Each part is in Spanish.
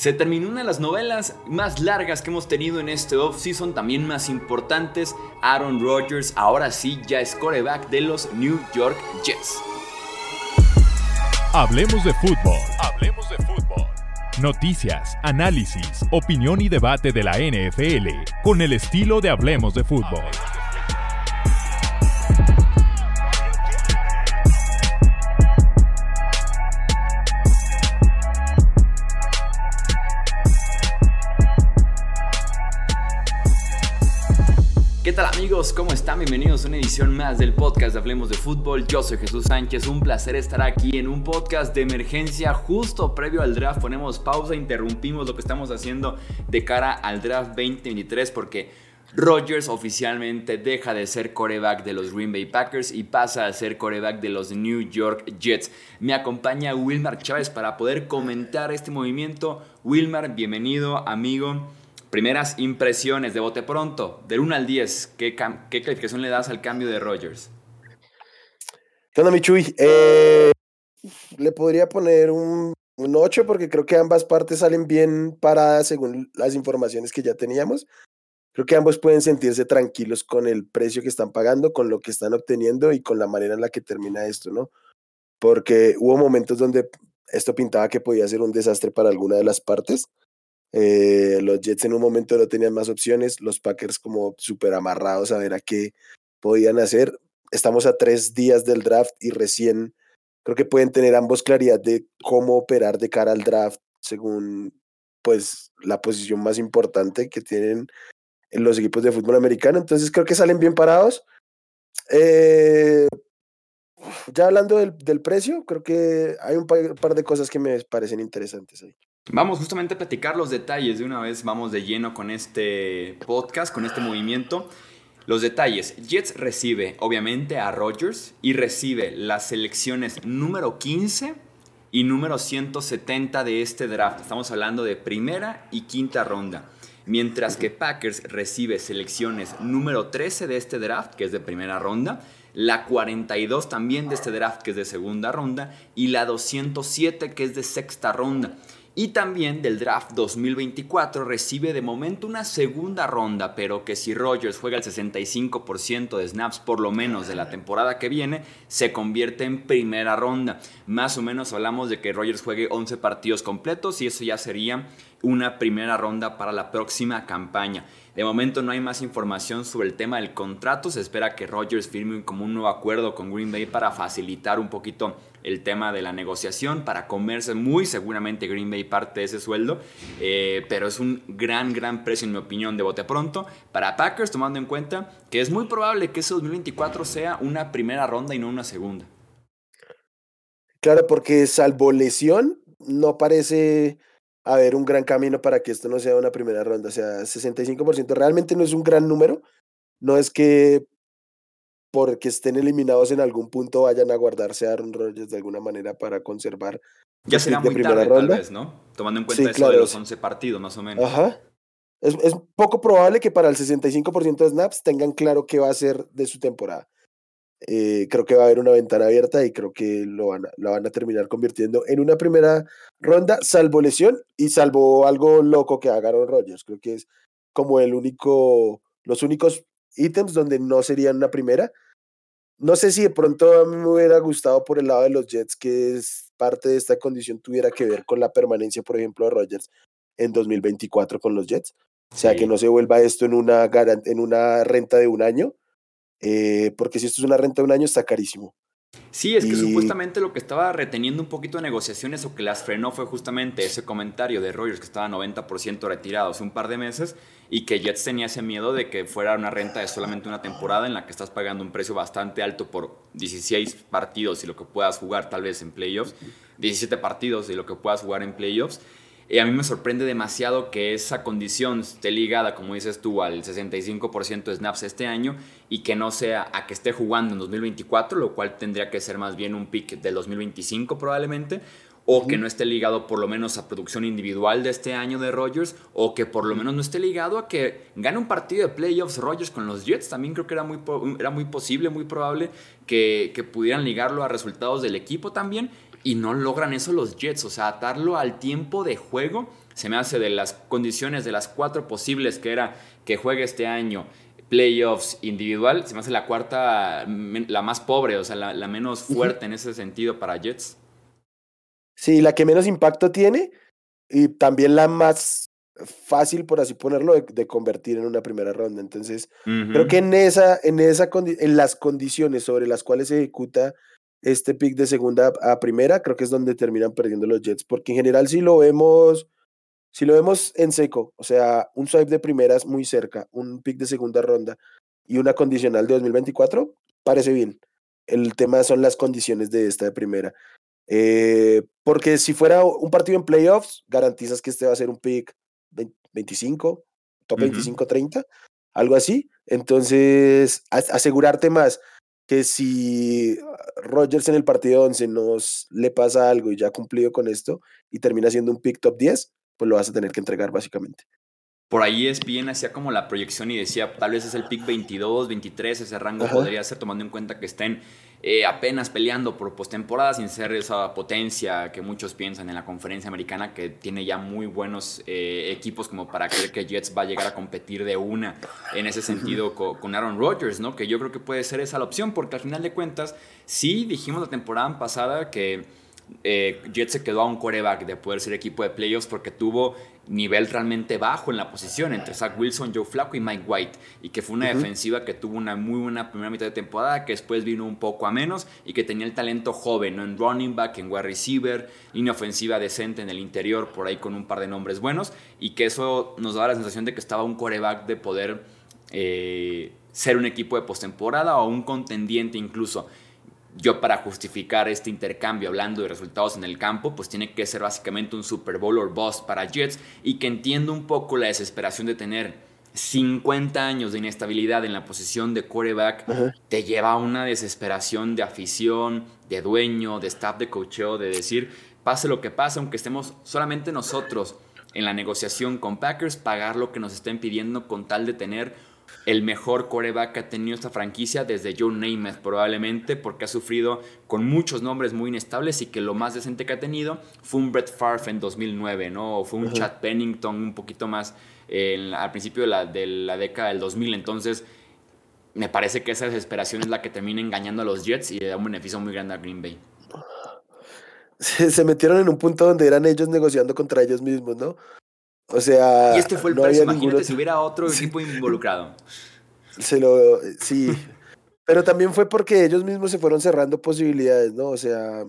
Se terminó una de las novelas más largas que hemos tenido en este offseason, también más importantes. Aaron Rodgers ahora sí ya es coreback de los New York Jets. Hablemos de fútbol. Hablemos de fútbol. Noticias, análisis, opinión y debate de la NFL con el estilo de Hablemos de fútbol. ¿Qué tal amigos? ¿Cómo están? Bienvenidos a una edición más del podcast de Hablemos de Fútbol. Yo soy Jesús Sánchez, un placer estar aquí en un podcast de emergencia justo previo al draft. Ponemos pausa, interrumpimos lo que estamos haciendo de cara al draft 2023 porque Rodgers oficialmente deja de ser coreback de los Green Bay Packers y pasa a ser coreback de los New York Jets. Me acompaña Wilmar Chávez para poder comentar este movimiento. Wilmar, bienvenido amigo. Primeras impresiones de bote pronto, del 1 al 10, ¿qué, qué calificación le das al cambio de Rogers? ¿Qué onda, Michuy? Eh, le podría poner un, un 8 porque creo que ambas partes salen bien paradas según las informaciones que ya teníamos. Creo que ambos pueden sentirse tranquilos con el precio que están pagando, con lo que están obteniendo y con la manera en la que termina esto, ¿no? Porque hubo momentos donde esto pintaba que podía ser un desastre para alguna de las partes eh, los Jets en un momento no tenían más opciones, los Packers como súper amarrados a ver a qué podían hacer. Estamos a tres días del draft y recién creo que pueden tener ambos claridad de cómo operar de cara al draft según pues la posición más importante que tienen en los equipos de fútbol americano. Entonces creo que salen bien parados. Eh, ya hablando del, del, precio, creo que hay un par de cosas que me parecen interesantes ahí. Vamos justamente a platicar los detalles de una vez, vamos de lleno con este podcast, con este movimiento. Los detalles, Jets recibe obviamente a Rodgers y recibe las selecciones número 15 y número 170 de este draft. Estamos hablando de primera y quinta ronda. Mientras que Packers recibe selecciones número 13 de este draft, que es de primera ronda, la 42 también de este draft, que es de segunda ronda, y la 207, que es de sexta ronda. Y también del draft 2024 recibe de momento una segunda ronda, pero que si Rodgers juega el 65% de snaps por lo menos de la temporada que viene, se convierte en primera ronda. Más o menos hablamos de que Rodgers juegue 11 partidos completos y eso ya sería una primera ronda para la próxima campaña. De momento no hay más información sobre el tema del contrato. Se espera que Rodgers firme como un nuevo acuerdo con Green Bay para facilitar un poquito el tema de la negociación, para comerse muy seguramente Green Bay parte de ese sueldo. Eh, pero es un gran, gran precio, en mi opinión, de bote pronto para Packers, tomando en cuenta que es muy probable que ese 2024 sea una primera ronda y no una segunda. Claro, porque salvo lesión, no parece haber un gran camino para que esto no sea una primera ronda. O sea, 65% realmente no es un gran número. No es que porque estén eliminados en algún punto vayan a guardarse a Aaron Rodgers de alguna manera para conservar. Ya será muy primera tarde, ronda. tal vez, ¿no? Tomando en cuenta eso de los 11 partidos, más o menos. Ajá. Es, es poco probable que para el 65% de snaps tengan claro qué va a ser de su temporada. Eh, creo que va a haber una ventana abierta y creo que lo van a, la van a terminar convirtiendo en una primera ronda, salvo lesión y salvo algo loco que haga Aaron Rodgers. Creo que es como el único, los únicos ítems donde no serían una primera. No sé si de pronto a mí me hubiera gustado por el lado de los Jets que es parte de esta condición tuviera que ver con la permanencia, por ejemplo, de Rodgers en 2024 con los Jets. O sea, que no se vuelva esto en una, en una renta de un año, eh, porque si esto es una renta de un año está carísimo. Sí, es que supuestamente lo que estaba reteniendo un poquito de negociaciones o que las frenó fue justamente ese comentario de Rogers que estaba 90% retirado hace un par de meses y que Jets tenía ese miedo de que fuera una renta de solamente una temporada en la que estás pagando un precio bastante alto por 16 partidos y lo que puedas jugar tal vez en playoffs, 17 partidos y lo que puedas jugar en playoffs y a mí me sorprende demasiado que esa condición esté ligada, como dices tú, al 65% de snaps este año y que no sea a que esté jugando en 2024, lo cual tendría que ser más bien un pick del 2025 probablemente, o que no esté ligado por lo menos a producción individual de este año de Rodgers, o que por lo menos no esté ligado a que gane un partido de playoffs Rodgers con los Jets. También creo que era muy, era muy posible, muy probable que, que pudieran ligarlo a resultados del equipo también y no logran eso los Jets, o sea, atarlo al tiempo de juego se me hace de las condiciones, de las cuatro posibles que era que juegue este año, playoffs individual, se me hace la cuarta, la más pobre, o sea, la, menos fuerte en ese sentido para Jets. Sí, la que menos impacto tiene y también la más fácil, por así ponerlo, de, convertir en una primera ronda. Entonces, creo que en, esa, en, esa en las condiciones sobre las cuales se ejecuta este pick de segunda a primera, creo que es donde terminan perdiendo los Jets, porque en general si lo vemos, si lo vemos en seco, o sea, un swipe de primeras muy cerca, un pick de segunda ronda y una condicional de 2024, parece bien. El tema son las condiciones de esta de primera. Eh, porque si fuera un partido en playoffs, garantizas que este va a ser un pick 25, top 25-30, algo así. Entonces, asegurarte más que si Rogers en el partido 11 nos le pasa algo y ya ha cumplido con esto y termina siendo un pick top 10, pues lo vas a tener que entregar básicamente. Por ahí es bien, hacía como la proyección y decía, tal vez es el pick 22, 23, ese rango podría ser tomando en cuenta que estén eh, apenas peleando por postemporada sin ser esa potencia que muchos piensan en la conferencia americana que tiene ya muy buenos eh, equipos como para creer que Jets va a llegar a competir de una en ese sentido con, Aaron Rodgers, ¿no? Que yo creo que puede ser esa la opción porque al final de cuentas sí dijimos la temporada pasada que eh, Jets se quedó a un coreback de poder ser equipo de playoffs porque tuvo nivel realmente bajo en la posición entre Zach Wilson, Joe Flacco y Mike White. Y que fue una defensiva que tuvo una muy buena primera mitad de temporada, que después vino un poco a menos y que tenía el talento joven, ¿no? en running back, en wide receiver, línea ofensiva decente en el interior, por ahí con un par de nombres buenos. Y que eso nos daba la sensación de que estaba un coreback de poder eh, ser un equipo de postemporada o un contendiente incluso yo para justificar este intercambio hablando de resultados en el campo, pues tiene que ser básicamente un Super Bowl or bust para Jets y que entiendo un poco la desesperación de tener 50 años de inestabilidad en la posición de quarterback, te lleva a una desesperación de afición, de dueño, de staff de cocheo, de decir, pase lo que pase, aunque estemos solamente nosotros en la negociación con Packers, pagar lo que nos estén pidiendo con tal de tener el mejor coreback que ha tenido esta franquicia desde Joe Namath probablemente porque ha sufrido con muchos nombres muy inestables y que lo más decente que ha tenido fue un Brett Favre en 2009, ¿no? O fue un Chad Pennington un poquito más al principio de la, de la década del 2000. Entonces, me parece que esa desesperación es la que termina engañando a los Jets y le da un beneficio muy grande a Green Bay. Se, metieron en un punto donde eran ellos negociando contra ellos mismos, ¿no? O sea. Y este fue el no precio. Imagínate si hubiera otro equipo involucrado. Se lo. Sí. Pero también fue porque ellos mismos se fueron cerrando posibilidades, ¿no? O sea,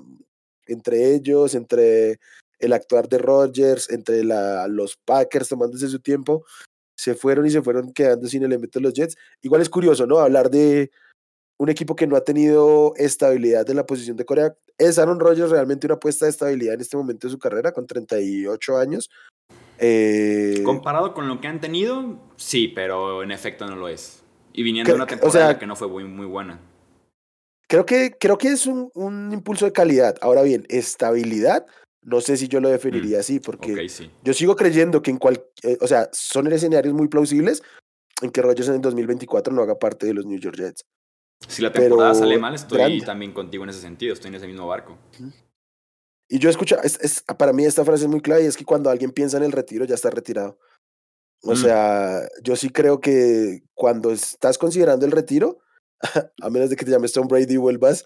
entre ellos, entre el actuar de Rodgers, entre la, los Packers tomándose su tiempo, se fueron y se fueron quedando sin elementos los Jets. Igual es curioso, ¿no? Hablar de un equipo que no ha tenido estabilidad en la posición de Corea. ¿Es Aaron Rodgers realmente una apuesta de estabilidad en este momento de su carrera con 38 años? Eh, Comparado con lo que han tenido, sí, pero en efecto no lo es. Y viniendo de una temporada que no fue muy, muy buena. Creo que, creo que es un, un, impulso de calidad. Ahora bien, estabilidad, no sé si yo lo definiría mm, así, porque yo sigo creyendo que en cual, eh, o sea, son escenarios muy plausibles en que Rodgers en el 2024 no haga parte de los New York Jets. Si la temporada sale mal, estoy también contigo en ese sentido, estoy en ese mismo barco. Y yo escucho, es, para mí esta frase es muy clave y es que cuando alguien piensa en el retiro ya está retirado. O mm. sea, yo sí creo que cuando estás considerando el retiro, a menos de que te llames Tom Brady y vuelvas,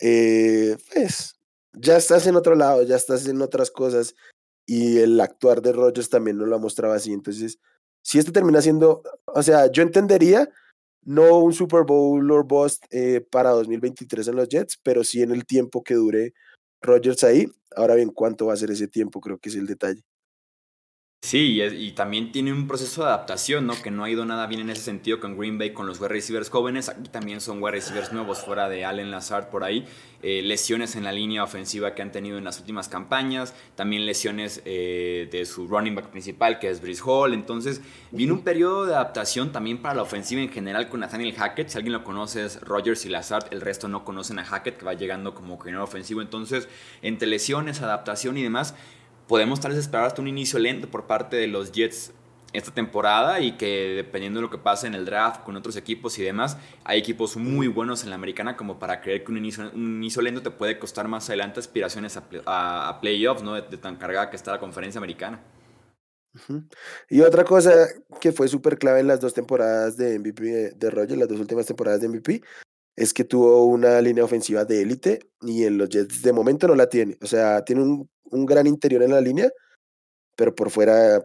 eh, pues ya estás en otro lado, ya estás en otras cosas y el actuar de Rogers también no lo ha mostrado así. Entonces, si esto termina siendo, o sea, yo entendería no un Super Bowl or bust eh, para 2023 en los Jets, pero sí en el tiempo que dure Rogers ahí. Ahora bien, ¿cuánto va a ser ese tiempo? Creo que es el detalle. Sí, y, también tiene un proceso de adaptación, ¿no? Que no ha ido nada bien en ese sentido con Green Bay, con los wide receivers jóvenes. Aquí también son wide receivers nuevos fuera de Allen Lazard por ahí. Eh, lesiones en la línea ofensiva que han tenido en las últimas campañas. También lesiones eh, de su running back principal, que es Brice Hall. Entonces, viene un periodo de adaptación también para la ofensiva en general con Nathaniel Hackett. Si alguien lo conoce es Rogers y Lazard. El resto no conocen a Hackett, que va llegando como coordinador ofensivo. Entonces, entre lesiones, adaptación y demás podemos tal vez esperar hasta un inicio lento por parte de los Jets esta temporada y que dependiendo de lo que pase en el draft con otros equipos y demás, hay equipos muy buenos en la americana como para creer que un inicio, lento te puede costar más adelante aspiraciones a, playoffs, ¿no? De, tan cargada que está la conferencia americana. Y otra cosa que fue súper clave en las dos temporadas de MVP de, de Rogers, las dos últimas temporadas de MVP, es que tuvo una línea ofensiva de élite y en los Jets de momento no la tiene. O sea, tiene un, un gran interior en la línea, pero por fuera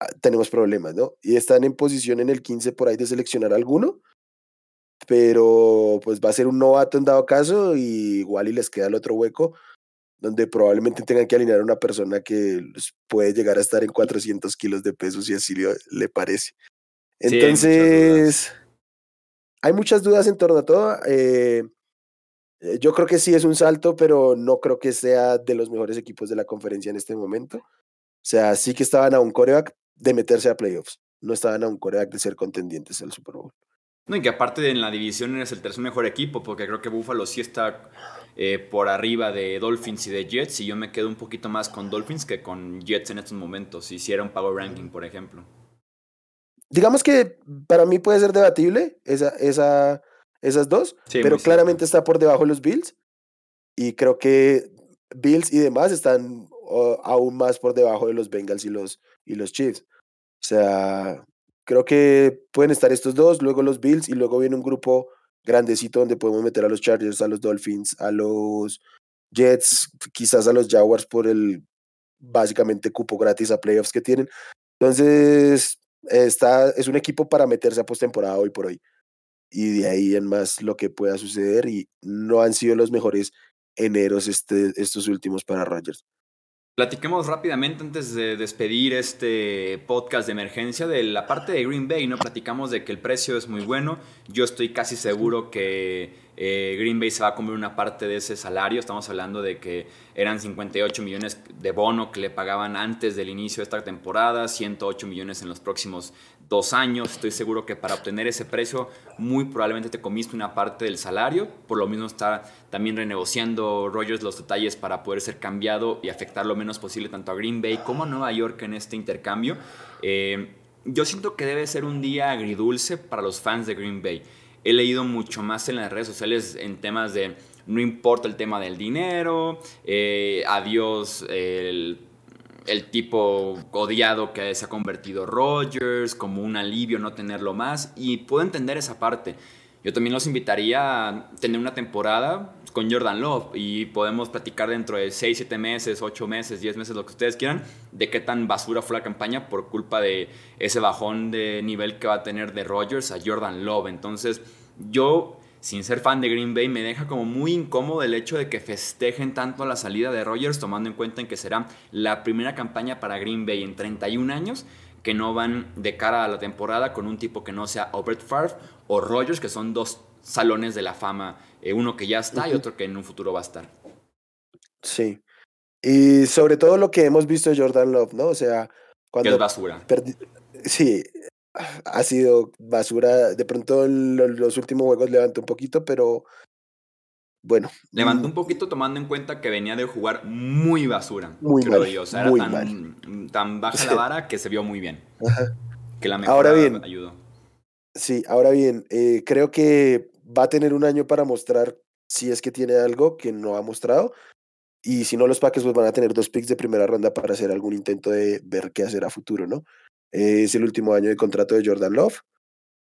ah, tenemos problemas, ¿no? Y están en posición en el 15 por ahí de seleccionar alguno, pero pues va a ser un novato en dado caso y igual y les queda el otro hueco donde probablemente tengan que alinear a una persona que puede llegar a estar en 400 kilos de peso si así le, parece. Entonces, hay muchas dudas en torno a todo. Eh, eh, yo creo que sí es un salto, pero no creo que sea de los mejores equipos de la conferencia en este momento. O sea, sí que estaban a un coreback de meterse a playoffs. No estaban a un coreback de ser contendientes al Super Bowl. No, y que aparte en la división eres el tercer mejor equipo, porque creo que Buffalo sí está eh, por arriba de Dolphins y de Jets, y yo me quedo un poquito más con Dolphins que con Jets en estos momentos, si hiciera un power ranking, por ejemplo digamos que para mí puede ser debatible esa, esa, esas dos, pero claramente está por debajo de los Bills. Y creo que Bills y demás están aún más por debajo de los Bengals y los, y los Chiefs. O sea, creo que pueden estar estos dos, luego los Bills y luego viene un grupo grandecito donde podemos meter a los Chargers, a los Dolphins, a los Jets, quizás a los Jaguars por el básicamente cupo gratis a playoffs que tienen. Entonces, está, es un equipo para meterse a postemporada hoy por hoy. Y de ahí en más lo que pueda suceder y no han sido los mejores eneros este, estos últimos para Rogers. Platiquemos rápidamente antes de despedir este podcast de emergencia de la parte de Green Bay, ¿no? Platicamos de que el precio es muy bueno. Yo estoy casi seguro que eh, Green Bay se va a comer una parte de ese salario. Estamos hablando de que eran 58 millones de bono que le pagaban antes del inicio de esta temporada, 108 millones en los próximos dos años. Estoy seguro que para obtener ese precio, muy probablemente te comiste una parte del salario. Por lo mismo está también renegociando Rogers los detalles para poder ser cambiado y afectar lo menos posible tanto a Green Bay como a Nueva York en este intercambio. Eh, yo siento que debe ser un día agridulce para los fans de Green Bay he leído mucho más en las redes sociales en temas de no importa el tema del dinero, eh, adiós el, tipo odiado que se ha convertido Rogers, como un alivio no tenerlo más, y puedo entender esa parte. Yo también los invitaría a tener una temporada con Jordan Love y podemos platicar dentro de 6, 7 meses, 8 meses, 10 meses, lo que ustedes quieran, de qué tan basura fue la campaña por culpa de ese bajón de nivel que va a tener de Rodgers a Jordan Love. Entonces, yo, sin ser fan de Green Bay, me deja como muy incómodo el hecho de que festejen tanto la salida de Rodgers, tomando en cuenta en que será la primera campaña para Green Bay en 31 años que no van de cara a la temporada con un tipo que no sea Albert Favre o Rodgers, que son dos salones de la fama, eh, uno que ya está y otro que en un futuro va a estar. Sí. Y sobre todo lo que hemos visto de Jordan Love, ¿no? O sea, cuando... es basura. Sí, ha sido basura. De pronto los últimos juegos levantó un poquito, pero bueno. Levantó un poquito tomando en cuenta que venía de jugar muy basura. Muy mal, O sea, era tan, tan, baja la vara que se vio muy bien. Que la mejor ahora bien, ayudó. Sí, ahora bien, eh, creo que va a tener un año para mostrar si es que tiene algo que no ha mostrado. Y si no, los Packers pues, van a tener dos picks de primera ronda para hacer algún intento de ver qué hacer a futuro, ¿no? es el último año de contrato de Jordan Love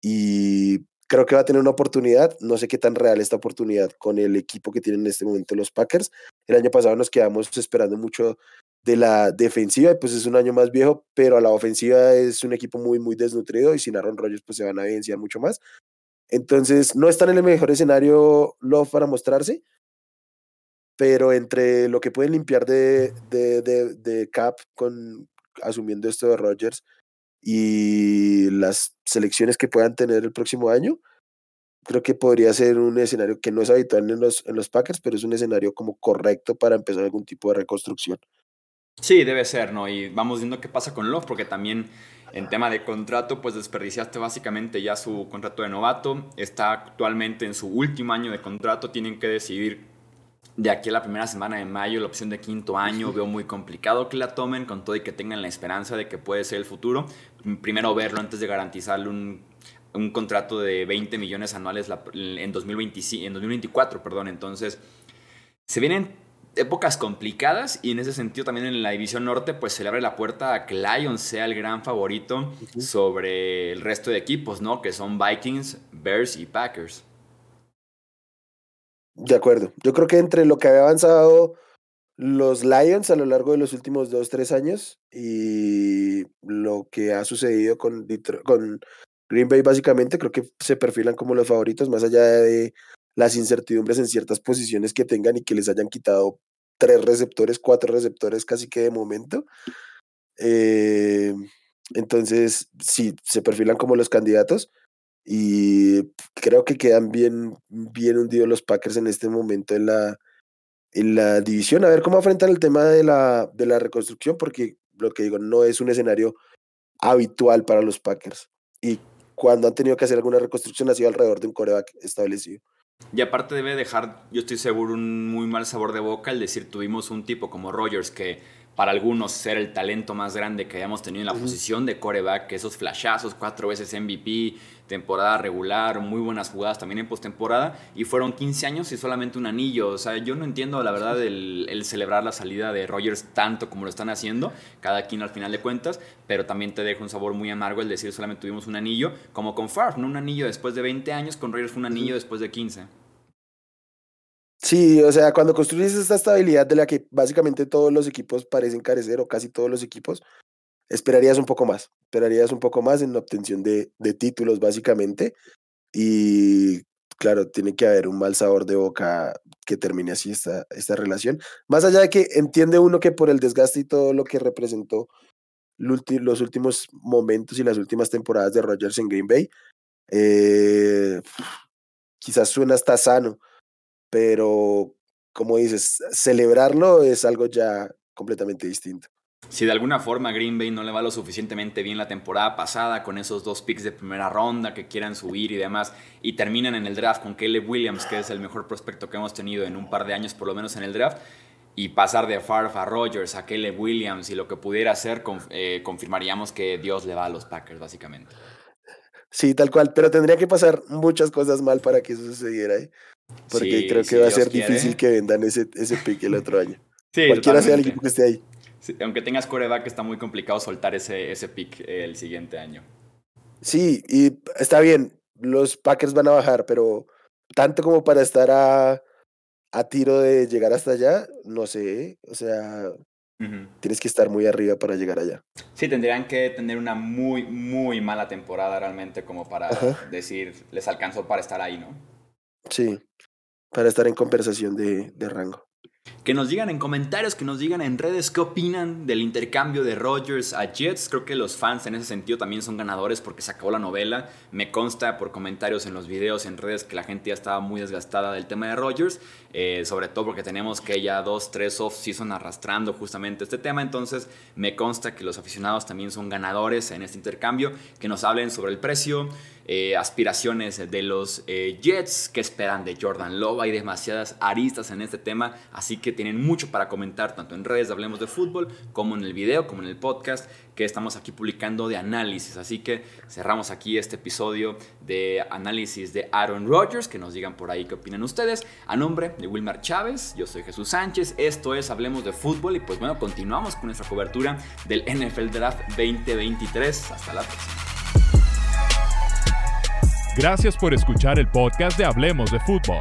y creo que va a tener una oportunidad. No sé qué tan real esta oportunidad con el equipo que tienen en este momento los Packers. El año pasado nos quedamos esperando mucho de la defensiva pues es un año más viejo, pero a la ofensiva es un equipo muy, muy desnutrido y sin Aaron Rodgers pues se van a evidenciar mucho más. Entonces, no están en el mejor escenario Love para mostrarse, pero entre lo que pueden limpiar de, de, de, Cap con asumiendo esto de Rodgers y las selecciones que puedan tener el próximo año, creo que podría ser un escenario que no es habitual en los, en los Packers, pero es un escenario como correcto para empezar algún tipo de reconstrucción. Sí, debe ser, ¿no? Y vamos viendo qué pasa con Love, porque también en tema de contrato, pues desperdiciaste básicamente ya su contrato de novato. Está actualmente en su último año de contrato. Tienen que decidir de aquí a la primera semana de mayo la opción de quinto año. Veo muy complicado que la tomen con todo y que tengan la esperanza de que puede ser el futuro. Primero verlo antes de garantizarle un, un contrato de 20 millones anuales en, 2025, en 2024. Perdón. Entonces, se vienen épocas complicadas y en ese sentido también en la división norte pues se le abre la puerta a que Lions sea el gran favorito sobre el resto de equipos, ¿no? Que son Vikings, Bears y Packers. De acuerdo. Yo creo que entre lo que había avanzado los Lions a lo largo de los últimos dos, tres años y lo que ha sucedido con, con Green Bay básicamente, creo que se perfilan como los favoritos, más allá de las incertidumbres en ciertas posiciones que tengan y que les hayan quitado tres receptores, cuatro receptores casi que de momento. Eh, entonces, sí, se perfilan como los candidatos y creo que quedan bien, bien hundidos los Packers en este momento en la, en la división. A ver cómo afrontan el tema de la, de la reconstrucción, porque lo que digo, no es un escenario habitual para los Packers. Y cuando han tenido que hacer alguna reconstrucción ha sido alrededor de un coreback establecido. Y aparte debe dejar, yo estoy seguro, un muy mal sabor de boca el decir tuvimos un tipo como Rogers que para algunos ser el talento más grande que hayamos tenido en la posición de coreback, esos flashazos, cuatro veces MVP, temporada regular, muy buenas jugadas también en postemporada, y fueron 15 años y solamente un anillo. O sea, yo no entiendo la verdad el, celebrar la salida de Rogers tanto como lo están haciendo, cada quien al final de cuentas, pero también te deja un sabor muy amargo el decir solamente tuvimos un anillo, como con Favre, no un anillo después de 20 años, con Rogers fue un anillo después de 15. Sí, o sea, cuando construyes esta estabilidad de la que básicamente todos los equipos parecen carecer, o casi todos los equipos, esperarías un poco más, esperarías un poco más en la obtención de, de títulos, básicamente. Y claro, tiene que haber un mal sabor de boca que termine así esta, esta relación. Más allá de que entiende uno que por el desgaste y todo lo que representó los últimos momentos y las últimas temporadas de Rogers en Green Bay, eh, quizás suena hasta sano pero como dices, celebrarlo es algo ya completamente distinto. Si de alguna forma Green Bay no le va lo suficientemente bien la temporada pasada con esos dos picks de primera ronda que quieran subir y demás y terminan en el draft con Caleb Williams, que es el mejor prospecto que hemos tenido en un par de años por lo menos en el draft, y pasar de Favre a Rogers a Caleb Williams y lo que pudiera hacer, eh, confirmaríamos que Dios le va a los Packers básicamente. Sí, tal cual, pero tendría que pasar muchas cosas mal para que eso sucediera. ¿eh? Porque creo que va a ser difícil que vendan ese, ese pick el otro año. Sí, Cualquiera sea el equipo que esté ahí. aunque tengas coreback, está muy complicado soltar ese, ese pick el siguiente año. Sí, y está bien, los Packers van a bajar, pero tanto como para estar a, a tiro de llegar hasta allá, no sé, o sea, tienes que estar muy arriba para llegar allá. Sí, tendrían que tener una muy, muy mala temporada realmente como para decir, les alcanzó para estar ahí, ¿no? Sí, para estar en conversación de, de rango. Que nos digan en comentarios, que nos digan en redes qué opinan del intercambio de Rogers a Jets. Creo que los fans en ese sentido también son ganadores porque se acabó la novela. Me consta por comentarios en los videos, en redes, que la gente ya estaba muy desgastada del tema de Rogers. Eh, sobre todo porque tenemos que ya dos, tres off-season arrastrando justamente este tema. Entonces me consta que los aficionados también son ganadores en este intercambio. Que nos hablen sobre el precio. Eh, aspiraciones de los eh, Jets, que esperan de Jordan Love. Hay demasiadas aristas en este tema, así que tienen mucho para comentar, tanto en redes de Hablemos de Fútbol, como en el video, como en el podcast que estamos aquí publicando de análisis. Así que cerramos aquí este episodio de análisis de Aaron Rodgers, que nos digan por ahí qué opinan ustedes. A nombre de Wilmar Chávez, yo soy Jesús Sánchez, esto es Hablemos de Fútbol y pues bueno, continuamos con nuestra cobertura del NFL Draft 2023. Hasta la próxima. Gracias por escuchar el podcast de Hablemos de Fútbol.